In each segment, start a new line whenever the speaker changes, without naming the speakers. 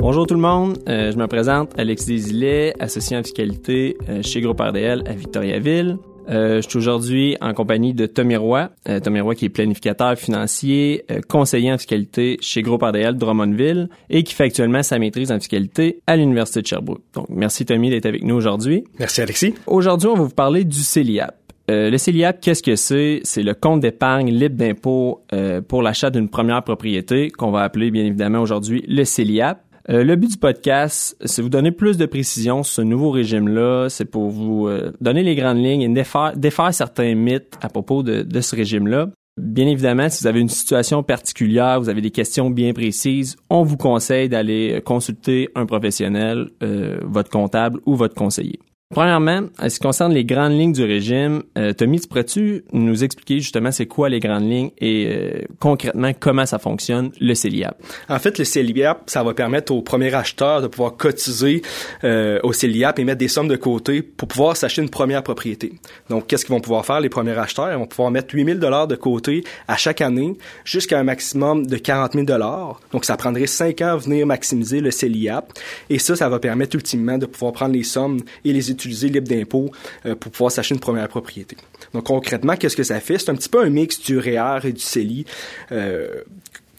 Bonjour tout le monde, euh, je me présente Alexis Desilets, associé en fiscalité euh, chez Groupe RDL à Victoriaville. Euh, je suis aujourd'hui en compagnie de Tommy Roy, Tommy Roy qui est planificateur financier, conseiller en fiscalité chez Groupe RDL Drummondville et qui fait actuellement sa maîtrise en fiscalité à l'Université de Sherbrooke. Donc merci Tommy d'être avec nous aujourd'hui.
Merci Alexis.
Aujourd'hui, on va vous parler du CELIAP. le CELIAP, qu'est-ce que c'est? C'est le compte d'épargne libre d'impôt pour l'achat d'une première propriété, qu'on va appeler bien évidemment aujourd'hui le CELIAP. Euh, le but du podcast, c'est vous donner plus de précision sur ce nouveau régime-là. C'est pour vous euh, donner les grandes lignes et défaire, certains mythes à propos de, ce régime-là. Bien évidemment, si vous avez une situation particulière, vous avez des questions bien précises, on vous conseille d'aller consulter un professionnel, euh, votre comptable ou votre conseiller. Premièrement, en ce qui concerne les grandes lignes du régime, euh, Tommy, pourrais-tu nous expliquer justement c'est quoi les grandes lignes et euh, concrètement comment ça fonctionne le CELIAP?
En fait, le CELIAP, ça va permettre au premier acheteur de pouvoir cotiser euh, au CELIAP et mettre des sommes de côté pour pouvoir s'acheter une première propriété. Donc, qu'est-ce qu'ils vont pouvoir faire les premiers acheteurs? Ils vont pouvoir mettre 8000 dollars de côté à chaque année jusqu'à un maximum de 40 000 dollars. Donc, ça prendrait 5 ans à venir maximiser le CELIAP et ça, ça va permettre ultimement de pouvoir prendre les sommes et les utiliser libre d'impôt euh, pour pouvoir s'acheter une première propriété. Donc concrètement, qu'est-ce que ça fait? C'est un petit peu un mix du REER et du CELI.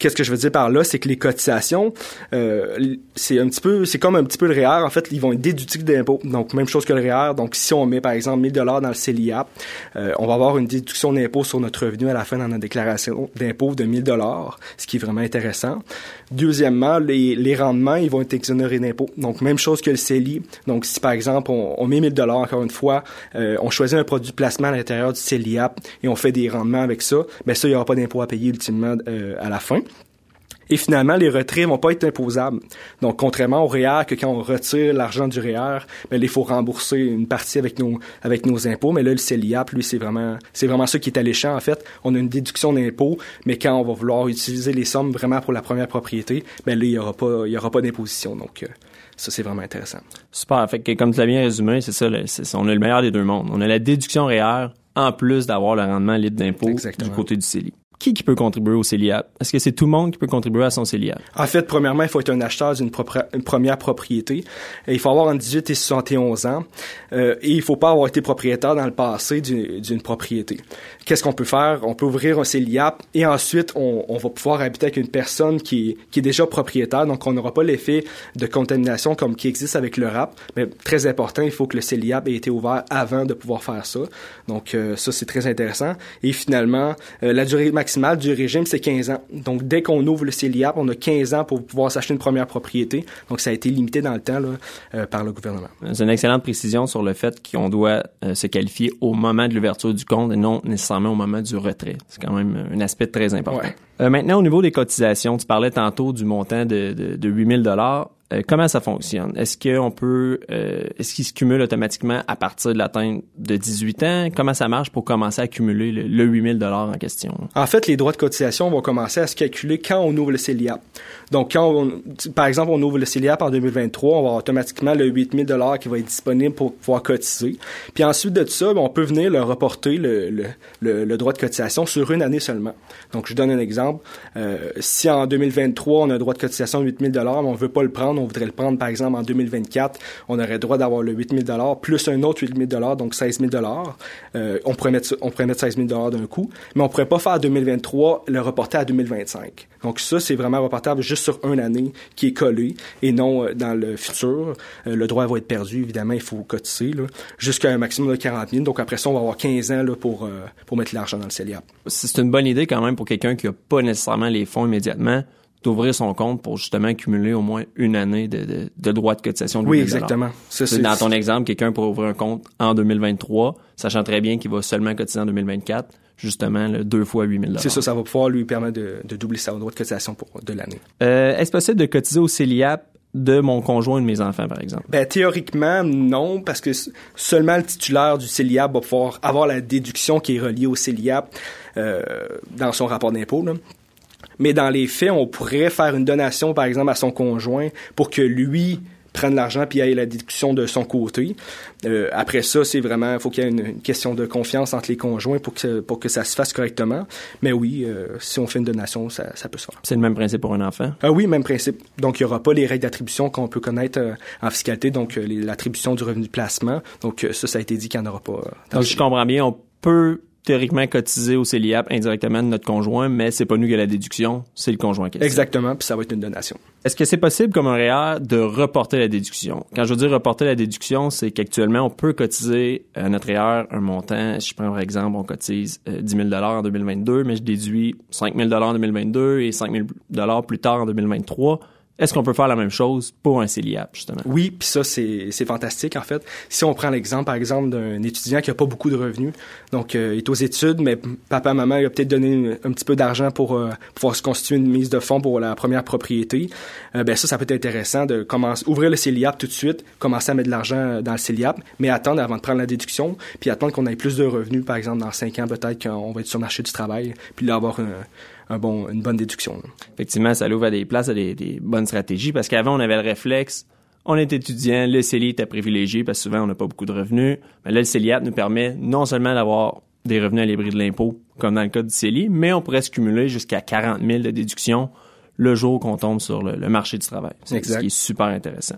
Qu'est-ce que je veux dire par là, c'est que les cotisations, euh, c'est un petit peu, c'est comme un petit peu le REER. En fait, ils vont être déductibles d'impôts. Donc même chose que le REER. Donc si on met par exemple 1000 dollars dans le CELIAP, euh, on va avoir une déduction d'impôt sur notre revenu à la fin dans notre déclaration d'impôt de 1000 dollars, ce qui est vraiment intéressant. Deuxièmement, les, les rendements, ils vont être exonérés d'impôts. Donc même chose que le CELI. Donc si par exemple on, on met 1000 dollars encore une fois, euh, on choisit un produit de placement à l'intérieur du CELIAP et on fait des rendements avec ça, mais ça il n'y aura pas d'impôt à payer ultimement euh, à la fin. Et finalement, les retraits vont pas être imposables. Donc, contrairement au REER, que quand on retire l'argent du REER, ben, il faut rembourser une partie avec nos, avec nos impôts. Mais là, le CELIAP, lui, c'est vraiment, c'est vraiment ça qui est alléchant. En fait, on a une déduction d'impôt, mais quand on va vouloir utiliser les sommes vraiment pour la première propriété, ben là, il y aura pas, il y aura pas d'imposition. Donc, euh, ça, c'est vraiment intéressant.
Super. Fait que, comme tu l'as bien résumé, c'est ça, on a le meilleur des deux mondes. On a la déduction REER en plus d'avoir le rendement libre d'impôt du côté du CELI qui, qui peut contribuer au CELIAP? Est-ce que c'est tout le monde qui peut contribuer à son CELIAP?
En fait, premièrement, il faut être un acheteur d'une première propriété. il faut avoir entre 18 et 71 ans. Euh, et il faut pas avoir été propriétaire dans le passé d'une propriété. Qu'est-ce qu'on peut faire? On peut ouvrir un CELIAP et ensuite, on, on, va pouvoir habiter avec une personne qui, qui est déjà propriétaire. Donc, on n'aura pas l'effet de contamination comme qui existe avec le RAP. Mais très important, il faut que le CELIAP ait été ouvert avant de pouvoir faire ça. Donc, euh, ça, c'est très intéressant. Et finalement, euh, la durée maximale maximale du régime, c'est 15 ans. Donc, dès qu'on ouvre le CELIAP, on a 15 ans pour pouvoir s'acheter une première propriété. Donc, ça a été limité dans le temps là, euh, par le gouvernement.
C'est une excellente précision sur le fait qu'on doit euh, se qualifier au moment de l'ouverture du compte et non nécessairement au moment du retrait. C'est quand même un aspect très important. Euh, maintenant, au niveau des cotisations, tu parlais tantôt du montant de, de, de 8000 dollars. Euh, comment ça fonctionne? Est-ce qu'on peut, euh, est-ce qu'il se cumule automatiquement à partir de l'atteinte de 18 ans? Comment ça marche pour commencer à accumuler le, le 8000 dollars en question?
En fait, les droits de cotisation vont commencer à se calculer quand on ouvre le CELIAP. Donc, quand on, par exemple, on ouvre le CELIAP en 2023, on va automatiquement le 8000 dollars qui va être disponible pour pouvoir cotiser. Puis ensuite de ça, ben, on peut venir le reporter, le, le, le, droit de cotisation, sur une année seulement. Donc, je donne un exemple. Euh, si en 2023, on a un droit de cotisation de 8000 dollars, mais on veut pas le prendre, on voudrait le prendre, par exemple, en 2024, on aurait droit d'avoir le 8 000 plus un autre 8 000 donc 16 000 euh, on, pourrait mettre, on pourrait mettre 16 000 d'un coup, mais on pourrait pas faire 2023, le reporter à 2025. Donc ça, c'est vraiment reportable juste sur une année qui est collée et non euh, dans le futur. Euh, le droit va être perdu, évidemment, il faut cotiser jusqu'à un maximum de 40 000. Donc après ça, on va avoir 15 ans là, pour, euh, pour mettre l'argent dans le CELIAP.
C'est une bonne idée quand même pour quelqu'un qui n'a pas nécessairement les fonds immédiatement d'ouvrir son compte pour justement accumuler au moins une année de, de, de droits de cotisation. De
oui, exactement.
Ça, dans ton exemple, quelqu'un pourrait ouvrir un compte en 2023, sachant très bien qu'il va seulement cotiser en 2024, justement le deux fois 8 000
C'est ça, ça va pouvoir lui permettre de, de doubler sa droit de cotisation pour de l'année.
Euh, Est-ce possible de cotiser au CELIAP de mon conjoint ou de mes enfants, par exemple?
Ben, théoriquement, non, parce que seulement le titulaire du CELIAP va pouvoir avoir la déduction qui est reliée au CELIAP euh, dans son rapport d'impôt mais dans les faits, on pourrait faire une donation, par exemple, à son conjoint pour que lui prenne l'argent puis aille la déduction de son côté. Euh, après ça, c'est vraiment, il faut qu'il y ait une, question de confiance entre les conjoints pour que, pour que ça se fasse correctement. Mais oui, euh, si on fait une donation, ça, ça peut se faire.
C'est le même principe pour un enfant?
Ah oui, même principe. Donc, il n'y aura pas les règles d'attribution qu'on peut connaître euh, en fiscalité, donc l'attribution du revenu de placement. Donc, ça, ça a été dit qu'il n'y en aura pas.
donc, je comprends bien, on peut théoriquement cotiser au CELIAP indirectement de notre conjoint, mais c'est pas nous qui a la déduction, c'est le conjoint qui a
Exactement, puis ça va être une donation.
Est-ce que c'est possible comme un REER de reporter la déduction? Quand je veux dire reporter la déduction, c'est qu'actuellement, on peut cotiser à notre REER un montant. Si je prends par exemple, on cotise 10 000 en 2022, mais je déduis 5 000 en 2022 et 5 000 plus tard en 2023 est-ce qu'on peut faire la même chose pour un CELIAP, justement?
Oui, puis ça, c'est fantastique, en fait. Si on prend l'exemple, par exemple, d'un étudiant qui a pas beaucoup de revenus, donc euh, il est aux études, mais papa, maman, il a peut-être donné un petit peu d'argent pour euh, pouvoir se constituer une mise de fonds pour la première propriété, euh, ben ça, ça peut être intéressant de commencer, ouvrir le CELIAP tout de suite, commencer à mettre de l'argent dans le CELIAP, mais attendre avant de prendre la déduction, puis attendre qu'on ait plus de revenus, par exemple, dans cinq ans, peut-être qu'on va être sur le marché du travail, puis là, avoir un un bon, une bonne déduction.
Effectivement, ça l'ouvre à des places, à des, bonnes stratégies, parce qu'avant, on avait le réflexe, on est étudiant, le CELI était privilégié, parce que souvent, on n'a pas beaucoup de revenus. Mais là, le CELIAT nous permet non seulement d'avoir des revenus à l'ébris de l'impôt, comme dans le cas du CELI, mais on pourrait se cumuler jusqu'à 40 000 de déduction le jour qu'on tombe sur le, marché du travail. C'est ce qui est super intéressant.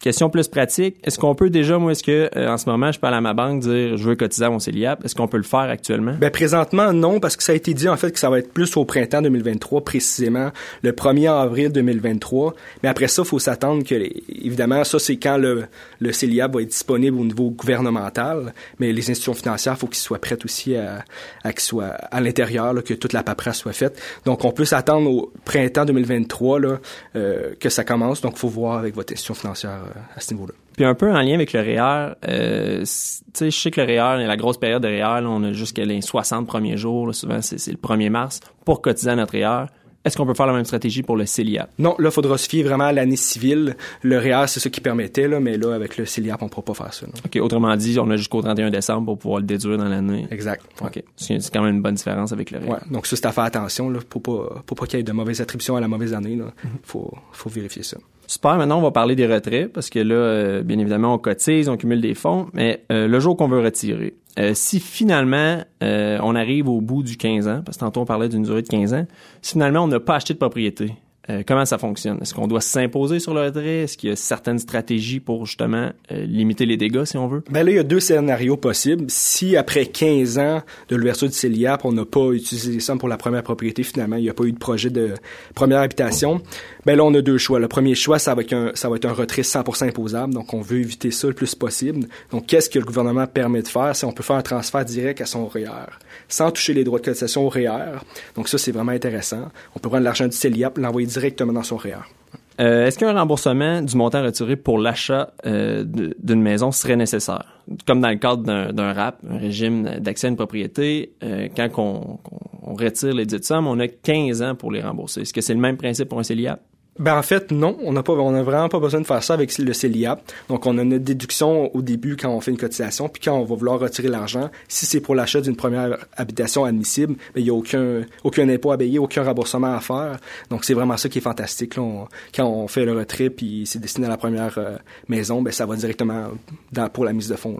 Question plus pratique, est-ce qu'on peut déjà, moi, est-ce que euh, en ce moment, je aller à ma banque dire je veux cotiser à mon CELIAP? Est-ce qu'on peut le faire actuellement?
Ben présentement, non, parce que ça a été dit en fait que ça va être plus au printemps 2023, précisément le 1er avril 2023. Mais après ça, il faut s'attendre que, évidemment, ça c'est quand le, le CELIAP va être disponible au niveau gouvernemental. Mais les institutions financières, il faut qu'ils soient prêtes aussi à, à soient à l'intérieur, que toute la paperasse soit faite. Donc on peut s'attendre au printemps 2023 là, euh, que ça commence. Donc il faut voir avec votre institution financière à ce niveau-là.
Puis un peu en lien avec le REER, euh, tu sais, je sais que le REER, la grosse période de REER, on a jusqu'à les 60 premiers jours, souvent c'est le 1er mars, pour cotiser à notre REER. Est-ce qu'on peut faire la même stratégie pour le CELIAP?
Non, là, il faudra se fier vraiment à l'année civile. Le REER, c'est ce qui permettait, là, mais là, avec le CELIAP, on ne pourra pas faire ça.
OK, autrement dit, on a jusqu'au 31 décembre pour pouvoir le déduire dans l'année.
Exact.
OK. C'est quand même une bonne différence avec le REER.
Ouais, donc ça, c'est à faire attention, là, pour pas, pour pas qu'il y ait de mauvaises attributions à la mauvaise année. Il mm-hmm. faut, faut vérifier ça.
Super. Maintenant, on va parler des retraits parce que là, euh, bien évidemment, on cotise, on cumule des fonds, mais euh, le jour qu'on veut retirer, euh, si finalement on arrive au bout du 15 ans, parce que tantôt on parlait d'une durée de 15 ans, si finalement on n'a pas acheté de propriété, euh, comment ça fonctionne? Est-ce qu'on doit s'imposer sur le retrait? Est-ce qu'il y a certaines stratégies pour justement euh, limiter les dégâts, si on veut?
Ben là, il y a deux scénarios possibles. Si après 15 ans de l'ouverture du CELIAP, on n'a pas utilisé les sommes pour la première propriété, finalement, il n'y a pas eu de projet de première habitation, ben là, on a deux choix. Le premier choix, ça va être un, retrait 100% imposable. Donc, on veut éviter ça le plus possible. Donc, qu'est-ce que le gouvernement permet de faire? C'est on peut faire un transfert direct à son REER sans toucher les droits de cotisation au REER. Donc, ça, c'est vraiment intéressant. On peut prendre l'argent du CELIAP, l'envoyer directement dans son REER.
Euh, est-ce qu'un remboursement du montant retiré pour l'achat euh, d'une maison serait nécessaire? Comme dans le cadre d'un RAP, un régime d'accès à une propriété, euh, quand on, on, retire les dites sommes, on a 15 ans pour les rembourser. Est-ce que c'est le même principe pour un CELIAP?
Ben en fait non, on n'a pas, on a vraiment pas besoin de faire ça avec le CELIAP. Donc on a une déduction au début quand on fait une cotisation, puis quand on va vouloir retirer l'argent, si c'est pour l'achat d'une première habitation admissible, ben, il y a aucun aucun impôt à payer, aucun remboursement à faire. Donc c'est vraiment ça qui est fantastique. Là. quand on fait le retrait puis c'est destiné à la première euh, maison, ben ça va directement dans, pour la mise de fonds.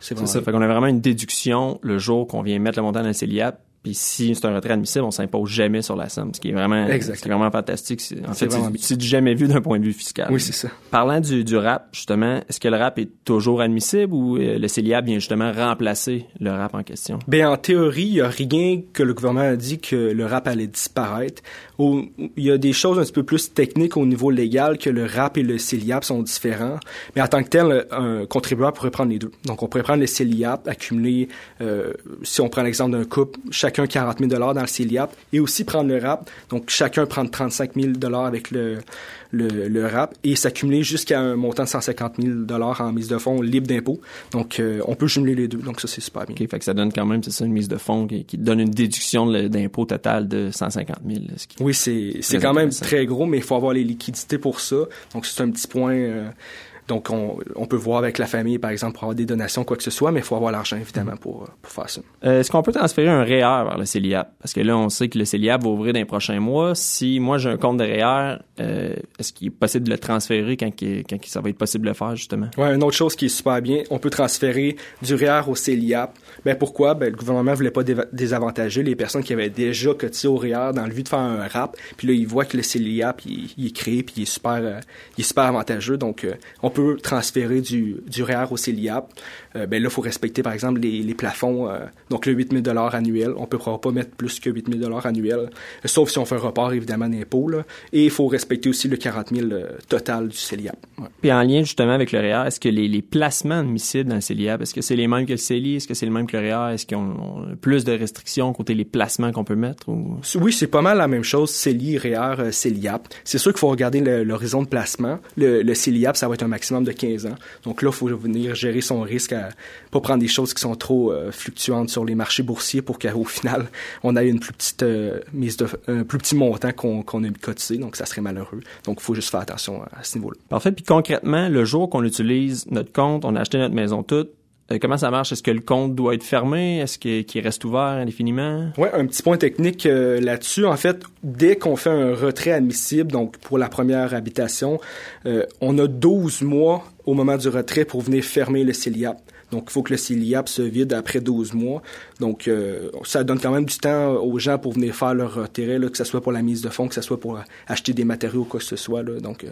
C'est ça. Fait qu'on a vraiment une déduction le jour qu'on vient mettre le montant dans le CELIAP puis si c'est un retrait admissible, on s'impose jamais sur la somme, ce qui est vraiment, vraiment fantastique. En fait, c'est du jamais vu d'un point de vue fiscal.
Oui, c'est ça.
Parlant du, du RAP, justement, est-ce que le RAP est toujours admissible ou euh, le CELIAP vient justement remplacer le RAP en question?
Bien, en théorie, il n'y a rien que le gouvernement a dit que le RAP allait disparaître. il y a des choses un petit peu plus techniques au niveau légal que le RAP et le CELIAP sont différents. Mais en tant que tel, un contribuable pourrait prendre les deux. Donc, on pourrait prendre le CELIAP, accumuler, euh, si on prend l'exemple d'un couple, chacun 40 000 dans le CELIAP et aussi prendre le RAP. Donc, chacun prendre 35 000 avec le, le, le RAP et s'accumuler jusqu'à un montant de 150 000 en mise de fonds libre d'impôt. Donc, euh, on peut jumeler les deux. Donc, ça, c'est super bien.
OK, fait que ça donne quand même, c'est ça, une mise de fonds qui, donne une déduction d'impôt total de 150 000.
oui, c'est quand même très gros, mais il faut avoir les liquidités pour ça. Donc, c'est un petit point... Euh, Donc, on, on, peut voir avec la famille, par exemple, pour avoir des donations, quoi que ce soit, mais il faut avoir l'argent, évidemment, pour, pour faire ça.
Euh, Est-ce qu'on peut transférer un REER vers le CELIAP? Parce que là, on sait que le CELIAP va ouvrir dans les prochains mois. Si moi, j'ai un compte de REER, euh, est-ce qu'il est possible de le transférer quand, quand ça va être possible de le faire, justement?
Oui, une autre chose qui est super bien, on peut transférer du REER au CELIAP. Ben pourquoi? Ben, le gouvernement voulait pas désavantager les personnes qui avaient déjà cotisé au REER dans le but de faire un RAP. Puis là, ils voient que le CELIAP, il, il est créé, puis il est super, euh, il est super avantageux. Donc, on peut transférer du, du REER au CELIAP. Euh, ben là, il faut respecter, par exemple, les, les plafonds. Euh, donc, le 8 000 annuel. On peut pas mettre plus que 8 000 annuel, sauf si on fait un report, évidemment, d'impôt. Et il faut respecter aussi le 40 000 total du CELIAP.
Ouais. Puis en lien, justement, avec le REER, est-ce que les, les placements admissibles dans le CELIAP, est-ce que c'est les mêmes que le CELI? Est-ce que c'est le même que le REER? Est-ce qu'ils ont plus de restrictions côté les placements qu'on peut mettre? Ou...
Oui, c'est pas mal la même chose. CELI, REER, CELIAP. C'est sûr qu'il faut regarder l'horizon de placement. Le, le CELIAP, ça va être un maximum de 15 ans. Donc là, il faut venir gérer son risque à pas prendre des choses qui sont trop euh, fluctuantes sur les marchés boursiers pour qu'au final, on ait une plus petite euh, mise de un plus petit montant qu'on qu'on a cotisé. Donc ça serait malheureux. Donc il faut juste faire attention à, à ce niveau-là.
Parfait. Puis concrètement, le jour qu'on utilise notre compte, on a acheté notre maison toute, comment ça marche? Est-ce que le compte doit être fermé? Est-ce qu'il qu reste ouvert indéfiniment?
Oui, un petit point technique euh, là-dessus. En fait, dès qu'on fait un retrait admissible, donc pour la première habitation, euh, on a 12 mois au moment du retrait pour venir fermer le CELIAP. Donc, il faut que le CELIAP se vide après 12 mois. Donc, euh, ça donne quand même du temps aux gens pour venir faire leur retrait, là, que ce soit pour la mise de fonds, que ce soit pour acheter des matériaux, quoi que ce soit. Là. Donc, euh,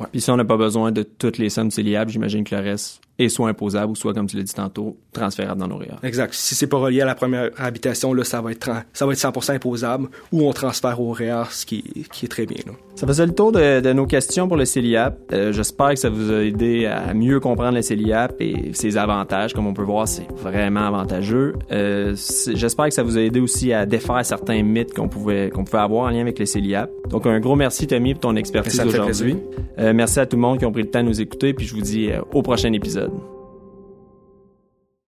ouais. Puis si on n'a pas besoin de toutes les sommes CELIAP, j'imagine que le reste est soit imposable ou soit, comme tu l'as dit tantôt, transférable dans nos REER.
Exact. Si c'est pas relié à la première habitation, là, ça va être ça va être 100% imposable ou on transfère au REER, ce qui, qui est très bien. Là.
Ça faisait le tour de, de nos questions pour le CELIAP. Euh, J'espère que ça vous a aidé à mieux comprendre le CELIAP et ses avantages. Comme on peut voir, c'est vraiment avantageux. Euh, J'espère que ça vous a aidé aussi à défaire certains mythes qu'on pouvait qu'on pouvait avoir en lien avec le CELIAP. Donc un gros merci Tommy pour ton expertise aujourd'hui. Euh, merci à tout le monde qui ont pris le temps de nous écouter puis je vous dis euh, au prochain épisode.